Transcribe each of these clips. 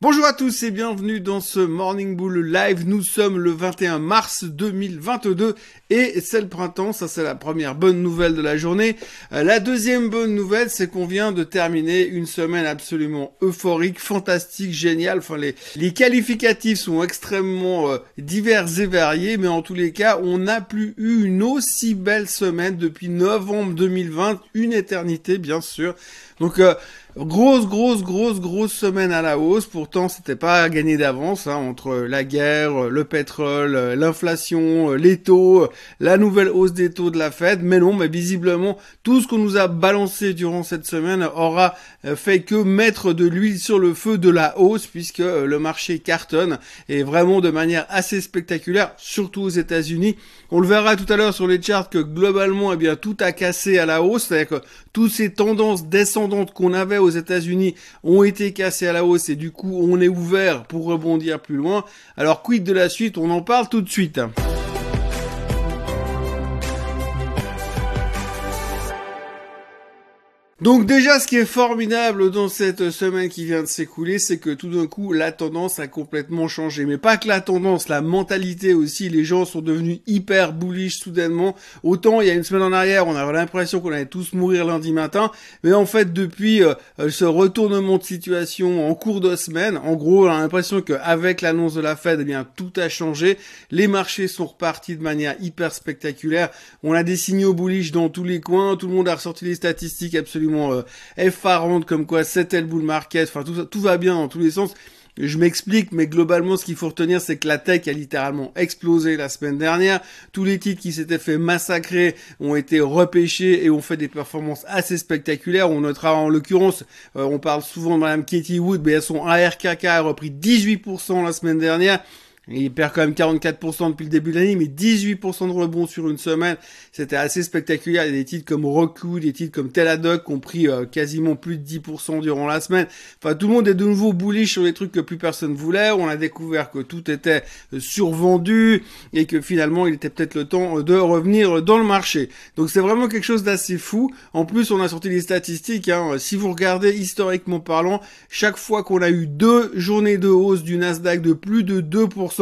Bonjour à tous et bienvenue dans ce Morning Bull Live. Nous sommes le 21 mars 2022 et c'est le printemps, ça c'est la première bonne nouvelle de la journée. Euh, la deuxième bonne nouvelle, c'est qu'on vient de terminer une semaine absolument euphorique, fantastique, géniale. Enfin, les, les qualificatifs sont extrêmement euh, divers et variés, mais en tous les cas, on n'a plus eu une aussi belle semaine depuis novembre 2020, une éternité bien sûr. Donc euh, grosse, grosse, grosse, grosse semaine à la hausse. Pourtant, c'était pas gagné d'avance hein, entre la guerre, le pétrole, l'inflation, les taux, la nouvelle hausse des taux de la Fed. Mais non, mais visiblement, tout ce qu'on nous a balancé durant cette semaine aura euh, fait que mettre de l'huile sur le feu de la hausse, puisque euh, le marché cartonne et vraiment de manière assez spectaculaire, surtout aux États-Unis. On le verra tout à l'heure sur les charts que globalement, eh bien, tout a cassé à la hausse, c'est-à-dire que toutes ces tendances descendantes qu'on avait aux États-Unis ont été cassées à la hausse et du coup, on est ouvert pour rebondir plus loin. Alors, quid de la suite? On en parle tout de suite. Donc déjà, ce qui est formidable dans cette semaine qui vient de s'écouler, c'est que tout d'un coup, la tendance a complètement changé. Mais pas que la tendance, la mentalité aussi. Les gens sont devenus hyper bullish soudainement. Autant il y a une semaine en arrière, on avait l'impression qu'on allait tous mourir lundi matin. Mais en fait, depuis euh, ce retournement de situation en cours de semaine, en gros, on a l'impression qu'avec l'annonce de la Fed, eh bien, tout a changé. Les marchés sont repartis de manière hyper spectaculaire. On a des signaux bullish dans tous les coins. Tout le monde a ressorti les statistiques absolument euh, effarante comme quoi c'était le bull market, enfin tout, ça, tout va bien dans tous les sens. Je m'explique, mais globalement, ce qu'il faut retenir, c'est que la tech a littéralement explosé la semaine dernière. Tous les titres qui s'étaient fait massacrer ont été repêchés et ont fait des performances assez spectaculaires. On notera en l'occurrence, euh, on parle souvent de Madame Katie Wood, mais son ARKK a repris 18% la semaine dernière. Il perd quand même 44% depuis le début de l'année, mais 18% de rebond sur une semaine. C'était assez spectaculaire. Il y a des titres comme Roku, des titres comme Teladoc qui ont pris euh, quasiment plus de 10% durant la semaine. Enfin, tout le monde est de nouveau bullish sur les trucs que plus personne voulait. On a découvert que tout était euh, survendu et que finalement, il était peut-être le temps de revenir dans le marché. Donc c'est vraiment quelque chose d'assez fou. En plus, on a sorti les statistiques. Hein. Si vous regardez historiquement parlant, chaque fois qu'on a eu deux journées de hausse du Nasdaq de plus de 2%,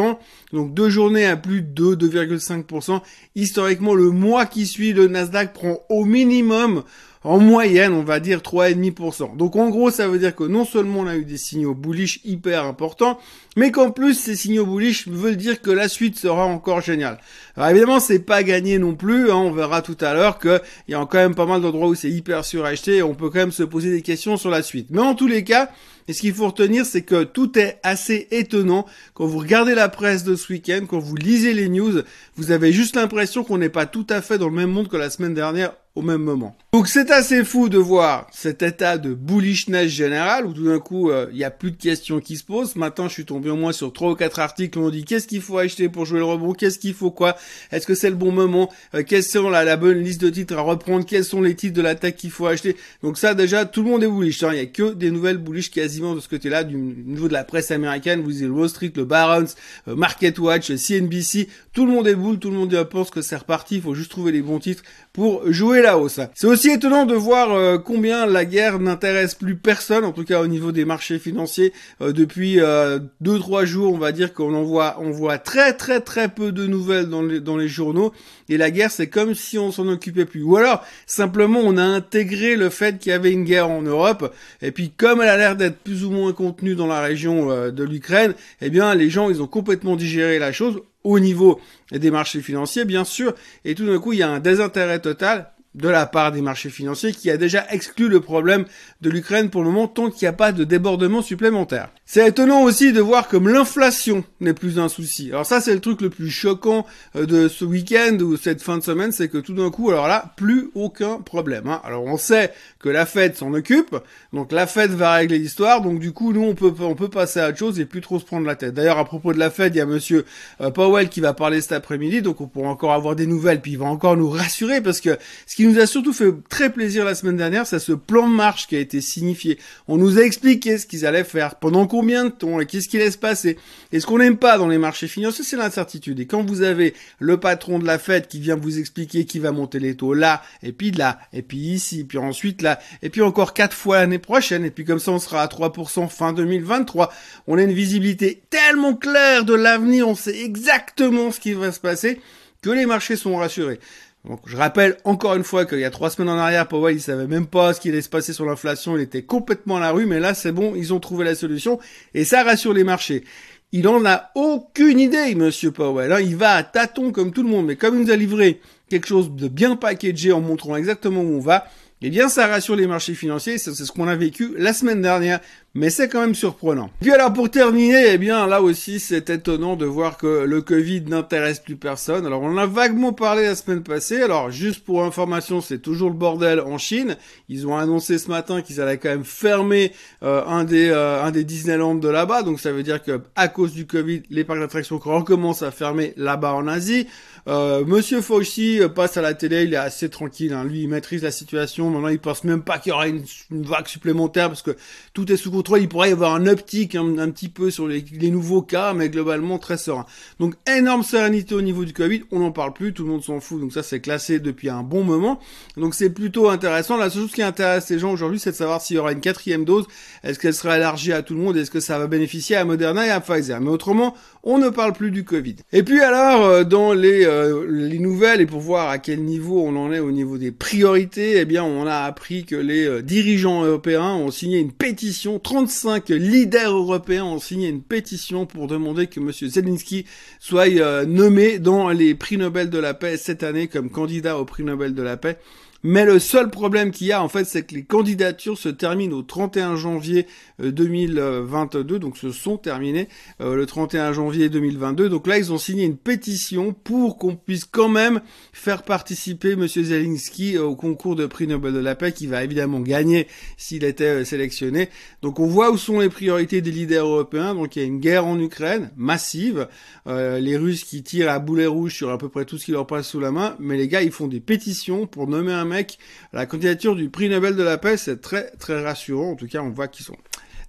donc deux journées à plus de 2,5%. Historiquement, le mois qui suit, le Nasdaq prend au minimum en moyenne, on va dire 3,5%. Donc en gros, ça veut dire que non seulement on a eu des signaux bullish hyper importants, mais qu'en plus ces signaux bullish veulent dire que la suite sera encore géniale. Alors évidemment, c'est pas gagné non plus, hein. on verra tout à l'heure qu'il y a quand même pas mal d'endroits où c'est hyper suracheté et on peut quand même se poser des questions sur la suite. Mais en tous les cas, et ce qu'il faut retenir, c'est que tout est assez étonnant. Quand vous regardez la presse de ce week-end, quand vous lisez les news, vous avez juste l'impression qu'on n'est pas tout à fait dans le même monde que la semaine dernière au même moment. Donc c'est assez fou de voir cet état de bullishness général où tout d'un coup euh, il y a plus de questions qui se posent. Maintenant je suis tombé au moins sur trois ou quatre articles où on dit qu'est-ce qu'il faut acheter pour jouer le rebond, qu'est-ce qu'il faut quoi, est-ce que c'est le bon moment, euh, quelles sont la, la, bonne liste de titres à reprendre, quels sont les titres de l'attaque qu'il faut acheter? Donc ça déjà tout le monde est bullish. Hein. Il y a que des nouvelles bullish quasiment de ce côté-là du niveau de la presse américaine. Vous avez Wall Street, le Barron's, euh, Market Watch, CNBC, tout le monde est boule, tout le monde pense que c'est reparti. Il faut juste trouver les bons titres pour jouer C'est aussi étonnant de voir euh, combien la guerre n'intéresse plus personne, en tout cas au niveau des marchés financiers. Euh, depuis euh, deux trois jours, on va dire qu'on en voit, on voit très très très peu de nouvelles dans les, dans les journaux. Et la guerre, c'est comme si on s'en occupait plus. Ou alors, simplement, on a intégré le fait qu'il y avait une guerre en Europe. Et puis, comme elle a l'air d'être plus ou moins contenue dans la région de l'Ukraine, eh bien, les gens, ils ont complètement digéré la chose au niveau des marchés financiers, bien sûr, et tout d'un coup, il y a un désintérêt total de la part des marchés financiers qui a déjà exclu le problème de l'Ukraine pour le moment tant qu'il n'y a pas de débordement supplémentaire. C'est étonnant aussi de voir comme l'inflation n'est plus un souci. Alors ça c'est le truc le plus choquant euh, de ce week-end ou cette fin de semaine, c'est que tout d'un coup, alors là, plus aucun problème. Hein. Alors on sait que la Fed s'en occupe, donc la Fed va régler l'histoire, donc du coup nous on peut on peut passer à autre chose et plus trop se prendre la tête. D'ailleurs à propos de la Fed, il y a Monsieur euh, Powell qui va parler cet après-midi, donc on pourra encore avoir des nouvelles, puis il va encore nous rassurer parce que ce qui qui nous a surtout fait très plaisir la semaine dernière, c'est ce plan de marche qui a été signifié. On nous a expliqué ce qu'ils allaient faire, pendant combien de temps, et qu'est-ce qui allait se passer? Et ce qu'on n'aime pas dans les marchés financiers, c'est l'incertitude. Et quand vous avez le patron de la Fed qui vient vous expliquer qui va monter les taux là, et puis là, et puis ici, puis ensuite là, et puis encore quatre fois l'année prochaine, et puis comme ça on sera à 3% fin 2023, on a une visibilité tellement claire de l'avenir, on sait exactement ce qui va se passer, que les marchés sont rassurés. Donc, je rappelle encore une fois qu'il y a trois semaines en arrière, Powell, il savait même pas ce qui allait se passer sur l'inflation, il était complètement à la rue, mais là, c'est bon, ils ont trouvé la solution, et ça rassure les marchés. Il en a aucune idée, monsieur Powell. Hein. Il va à tâtons comme tout le monde, mais comme il nous a livré quelque chose de bien packagé en montrant exactement où on va, eh bien, ça rassure les marchés financiers. C'est ce qu'on a vécu la semaine dernière mais c'est quand même surprenant. Puis alors pour terminer, eh bien là aussi c'est étonnant de voir que le Covid n'intéresse plus personne. Alors on en a vaguement parlé la semaine passée. Alors juste pour information, c'est toujours le bordel en Chine. Ils ont annoncé ce matin qu'ils allaient quand même fermer euh, un des euh, un des Disneyland de là-bas. Donc ça veut dire que à cause du Covid, les parcs d'attractions recommencent à fermer là-bas en Asie. Euh, Monsieur Fauci euh, passe à la télé, il est assez tranquille. Hein. Lui, il maîtrise la situation. Maintenant, il pense même pas qu'il y aura une, vague supplémentaire parce que tout est sous il pourrait y avoir un optique un, petit peu sur les, nouveaux cas, mais globalement très serein. Donc énorme sérénité au niveau du Covid, on n'en parle plus, tout le monde s'en fout, donc ça c'est classé depuis un bon moment. Donc c'est plutôt intéressant. La seule chose qui intéresse les gens aujourd'hui, c'est de savoir s'il y aura une quatrième dose, est-ce qu'elle sera élargie à tout le monde, est-ce que ça va bénéficier à Moderna et à Pfizer? Mais autrement, on ne parle plus du Covid. Et puis alors, euh, dans les, euh, les nouvelles, et pour voir à quel niveau on en est au niveau des priorités, eh bien on a appris que les euh, dirigeants européens ont signé une pétition 35 leaders européens ont signé une pétition pour demander que M. Zelensky soit euh, nommé dans les prix Nobel de la paix cette année comme candidat au prix Nobel de la paix. Mais le seul problème qu'il y a, en fait, c'est que les candidatures se terminent au 31 janvier 2022, euh, donc se sont terminées euh, le 31 janvier 2022. Donc là, ils ont signé une pétition pour qu'on puisse quand même faire participer Monsieur Zelensky au concours de prix Nobel de la paix, qui va évidemment gagner s'il était euh, sélectionné. Donc on voit où sont les priorités des leaders européens. Donc il y a une guerre en Ukraine massive, les Russes qui tirent à boulet rouge sur à peu près tout ce qui leur passe sous la main, mais les gars, ils font des pétitions pour nommer un mec la candidature du prix Nobel de la paix, c'est très très rassurant. En tout cas, on voit qu'ils sont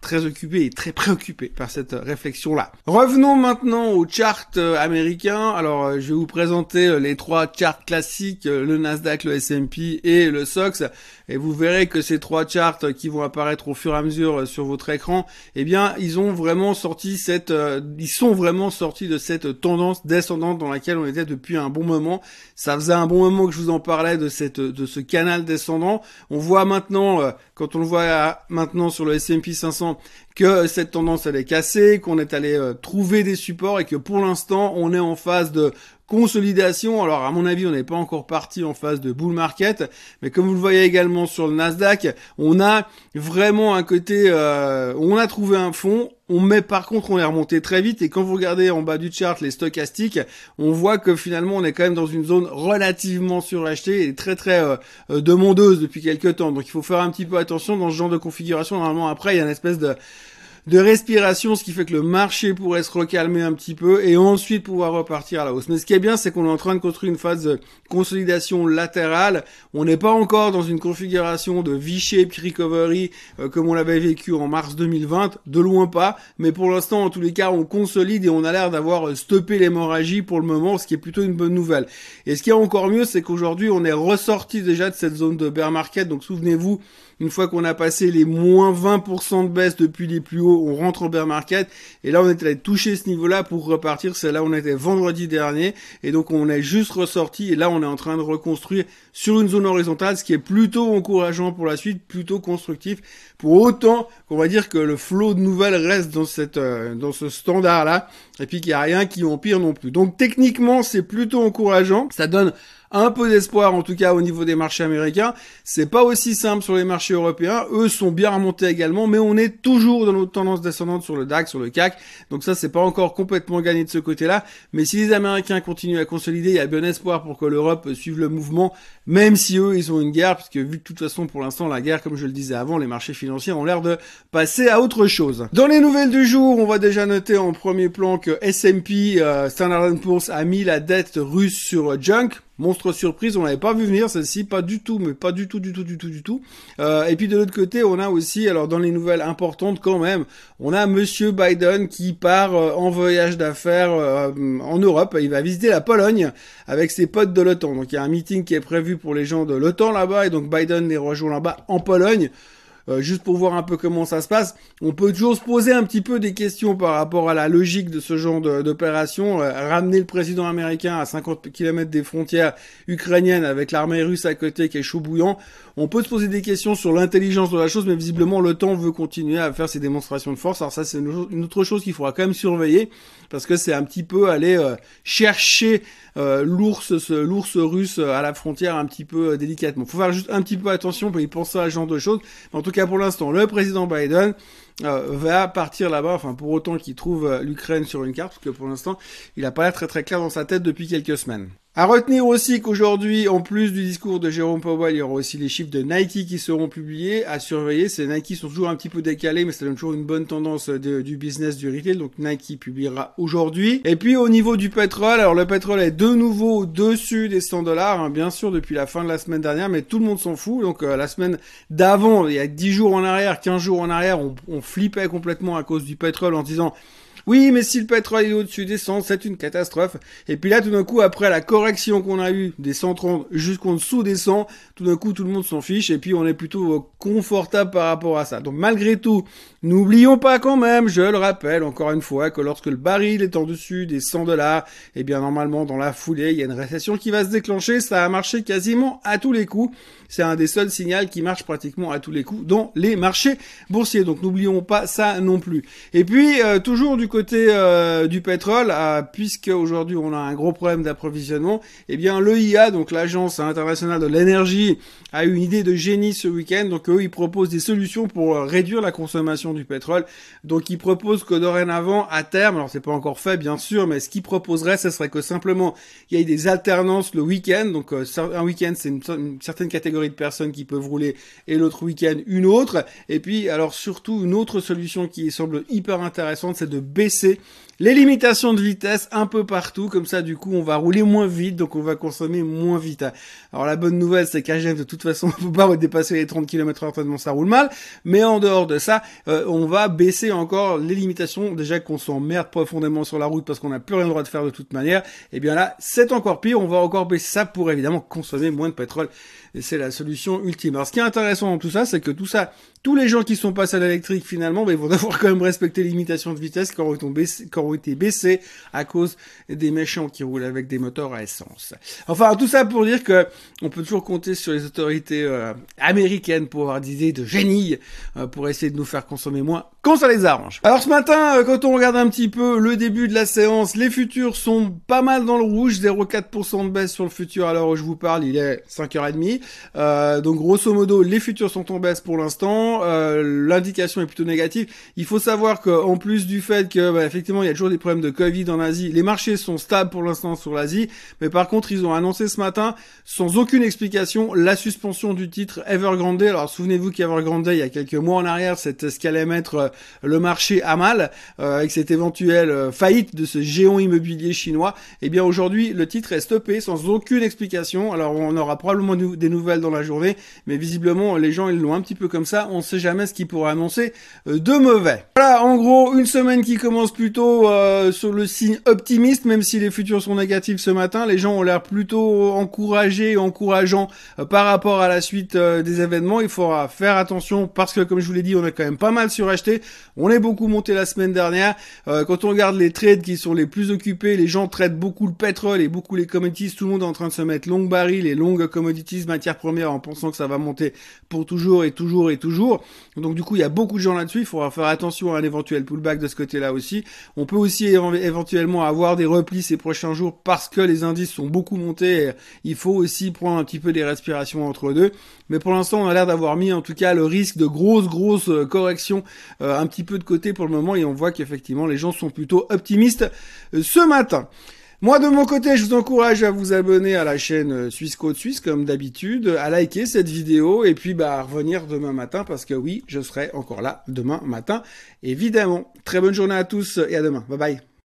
très occupés et très préoccupés par cette réflexion-là. Revenons maintenant aux charts euh, américains. Alors, euh, je vais vous présenter euh, les trois charts classiques, le Nasdaq, le S&P et le SOX et vous verrez que ces trois charts qui vont apparaître au fur et à mesure sur votre écran, eh bien, ils ont vraiment sorti cette, ils sont vraiment sortis de cette tendance descendante dans laquelle on était depuis un bon moment. Ça faisait un bon moment que je vous en parlais de cette, de ce canal descendant. On voit maintenant, quand on le voit maintenant sur le S&P 500, que cette tendance elle est cassée, qu'on est allé euh, trouver des supports et que pour l'instant on est en phase de consolidation. Alors à mon avis, on n'est pas encore parti en phase de bull market, mais comme vous le voyez également sur le Nasdaq, on a vraiment un côté, euh, on a trouvé un fond. On met par contre, on est remonté très vite et quand vous regardez en bas du chart les stochastiques, on voit que finalement on est quand même dans une zone relativement surachetée et très très euh, demandeuse depuis quelques temps. Donc il faut faire un petit peu attention dans ce genre de configuration. Normalement après il y a une espèce de de respiration, ce qui fait que le marché pourrait se recalmer un petit peu et ensuite pouvoir repartir à la hausse. Mais ce qui est bien, c'est qu'on est en train de construire une phase de consolidation latérale. On n'est pas encore dans une configuration de V-shaped recovery euh, comme on l'avait vécu en mars 2020, de loin pas. Mais pour l'instant, en tous les cas, on consolide et on a l'air d'avoir stoppé l'hémorragie pour le moment, ce qui est plutôt une bonne nouvelle. Et ce qui est encore mieux, c'est qu'aujourd'hui, on est ressorti déjà de cette zone de bear market. Donc souvenez-vous, une fois qu'on a passé les moins 20% de baisse depuis les plus hauts, on rentre en bear market. Et là, on est allé toucher ce niveau-là pour repartir. C'est là où on était vendredi dernier. Et donc, on est juste ressorti. Et là, on est en train de reconstruire sur une zone horizontale, ce qui est plutôt encourageant pour la suite, plutôt constructif. Pour autant qu'on va dire que le flot de nouvelles reste dans cette, euh, dans ce standard-là. Et puis qu'il n'y a rien qui empire non plus. Donc, techniquement, c'est plutôt encourageant. Ça donne un peu d'espoir en tout cas au niveau des marchés américains. C'est pas aussi simple sur les marchés européens. Eux sont bien remontés également, mais on est toujours dans notre tendance descendante sur le DAX, sur le CAC. Donc ça, c'est pas encore complètement gagné de ce côté-là. Mais si les Américains continuent à consolider, il y a bien espoir pour que l'Europe suive le mouvement, même si eux, ils ont une guerre, puisque vu de toute façon, pour l'instant, la guerre, comme je le disais avant, les marchés financiers ont l'air de passer à autre chose. Dans les nouvelles du jour, on va déjà noter en premier plan que S&P, euh, Standard Poor's, a mis la dette russe sur junk. Monstre surprise, on l'avait pas vu venir celle-ci, pas du tout, mais pas du tout, du tout, du tout, du tout. Euh, et puis de l'autre côté, on a aussi, alors dans les nouvelles importantes quand même, on a Monsieur Biden qui part euh, en voyage d'affaires euh, en Europe. Il va visiter la Pologne avec ses potes de l'OTAN. Donc il y a un meeting qui est prévu pour les gens de l'OTAN là-bas, et donc Biden les rejoint là-bas en Pologne. Euh, juste pour voir un peu comment ça se passe. On peut toujours se poser un petit peu des questions par rapport à la logique de ce genre d'opération. Euh, ramener le président américain à 50 km des frontières ukrainiennes avec l'armée russe à côté qui est chaud bouillant. On peut se poser des questions sur l'intelligence de la chose, mais visiblement le temps veut continuer à faire ses démonstrations de force. Alors ça, c'est une autre chose qu'il faudra quand même surveiller parce que c'est un petit peu aller euh, chercher l'ours, l'ours russe à la frontière un petit peu délicatement. Faut faire juste un petit peu attention y penser à ce genre de choses. En tout pour l'instant, le président Biden euh, va partir là-bas, enfin pour autant qu'il trouve euh, l'Ukraine sur une carte, parce que pour l'instant, il n'a pas l'air très très clair dans sa tête depuis quelques semaines. À retenir aussi qu'aujourd'hui, en plus du discours de Jérôme Powell, il y aura aussi les chiffres de Nike qui seront publiés. À surveiller, ces Nike sont toujours un petit peu décalés, mais ça donne toujours une bonne tendance du business du retail. Donc Nike publiera aujourd'hui. Et puis au niveau du pétrole, alors le pétrole est de nouveau au-dessus des 100 dollars, hein, bien sûr depuis la fin de la semaine dernière, mais tout le monde s'en fout. Donc euh, la semaine d'avant, il y a 10 jours en arrière, 15 jours en arrière, on, on flippait complètement à cause du pétrole en disant oui, mais si le pétrole est au-dessus des 100, c'est une catastrophe. Et puis là, tout d'un coup, après la correction qu'on a eue des 130 jusqu'en dessous des 100, tout d'un coup, tout le monde s'en fiche et puis on est plutôt confortable par rapport à ça. Donc malgré tout, n'oublions pas quand même, je le rappelle encore une fois, que lorsque le baril est en dessus des 100 dollars, eh bien normalement, dans la foulée, il y a une récession qui va se déclencher. Ça a marché quasiment à tous les coups. C'est un des seuls signaux qui marche pratiquement à tous les coups dans les marchés boursiers. Donc n'oublions pas ça non plus. Et puis, euh, toujours du côté euh, du pétrole, euh, puisque aujourd'hui on a un gros problème d'approvisionnement, eh bien l'EIA, donc l'agence internationale de l'énergie, a eu une idée de génie ce week-end. Donc eux, ils proposent des solutions pour euh, réduire la consommation du pétrole. Donc ils proposent que dorénavant, à terme, alors c'est pas encore fait bien sûr, mais ce qu'ils proposeraient, ce serait que simplement il y ait des alternances le week-end. Donc un week-end, c'est une, une, certaine catégorie de personnes qui peuvent rouler, et l'autre week-end une autre. Et puis alors surtout une autre solution qui semble hyper intéressante, c'est de baisser PC les limitations de vitesse un peu partout, comme ça du coup on va rouler moins vite, donc on va consommer moins vite. Alors la bonne nouvelle c'est qu'à de toute façon on peut pas dépasser les 30 km heure tellement ça roule mal, mais en dehors de ça, euh, on va baisser encore les limitations, déjà qu'on s'emmerde profondément sur la route parce qu'on n'a plus rien droit de faire de toute manière, et eh bien là c'est encore pire, on va encore baisser ça pour évidemment consommer moins de pétrole, et c'est la solution ultime. Alors ce qui est intéressant dans tout ça, c'est que tout ça, tous les gens qui sont passés à l'électrique finalement, ben, ils vont devoir quand même respecter les limitations de vitesse baissé, qui ont été baissées à cause des méchants qui roulent avec des moteurs à essence. Enfin, tout ça pour dire que on peut toujours compter sur les autorités euh, américaines pour avoir des idées de génie euh, pour essayer de nous faire consommer moins quand ça les arrange. Alors ce matin, euh, quand on regarde un petit peu le début de la séance, les futurs sont pas mal dans le rouge, 0,4% de baisse sur le futur à l'heure où je vous parle, il est 5h30. donc grosso modo, les futurs sont en baisse pour l'instant. Euh, l'indication est plutôt négative. Il faut savoir qu'en plus du fait que bah, effectivement il y a toujours des problèmes de Covid en Asie, les marchés sont stables pour l'instant sur l'Asie, mais par contre ils ont annoncé ce matin sans aucune explication la suspension du titre Evergrande. Alors souvenez-vous qu'Evergrande il y a quelques mois en arrière c'était ce qui allait mettre euh, le marché à mal euh, avec cette éventuelle faillite de ce géant immobilier chinois. Eh bien aujourd'hui le titre est stoppé sans aucune explication. Alors on aura probablement des nouvelles dans la journée, mais visiblement les gens ils l'ont un petit peu comme ça. On sait jamais ce qui pourrait annoncer euh, de mauvais. Voilà, en gros, une semaine qui commence plutôt euh, sur le signe optimiste, même si les futurs sont négatifs ce matin. Les gens ont l'air plutôt encouragés et encourageants euh, par rapport à la suite des événements. Il faudra faire attention parce que, comme je vous l'ai dit, on est quand même pas mal suracheté. On est beaucoup monté la semaine dernière. quand on regarde les trades qui sont les plus occupés, les gens traitent beaucoup le pétrole et beaucoup les commodities. Tout le monde est en train de se mettre long baril et longues commodities, matières premières, en pensant que ça va monter pour toujours et toujours et toujours. Donc du coup, il y a beaucoup de gens là-dessus. Il faudra faire attention à un éventuel pullback de ce côté-là aussi. On peut aussi éventuellement avoir des replis ces prochains jours parce que les indices sont beaucoup montés. il faut aussi prendre un petit peu des respirations entre deux. Mais pour l'instant, on a l'air d'avoir mis en tout cas le risque de grosses, grosses euh, corrections euh, un petit peu de côté pour le moment. Et on voit qu'effectivement, les gens sont plutôt optimistes euh, ce matin. Moi de mon côté, je vous encourage à vous abonner à la chaîne Suisse Côte Suisse comme d'habitude, à liker cette vidéo et puis bah à revenir demain matin parce que oui, je serai encore là demain matin. Évidemment. Très bonne journée à tous et à demain. Bye bye.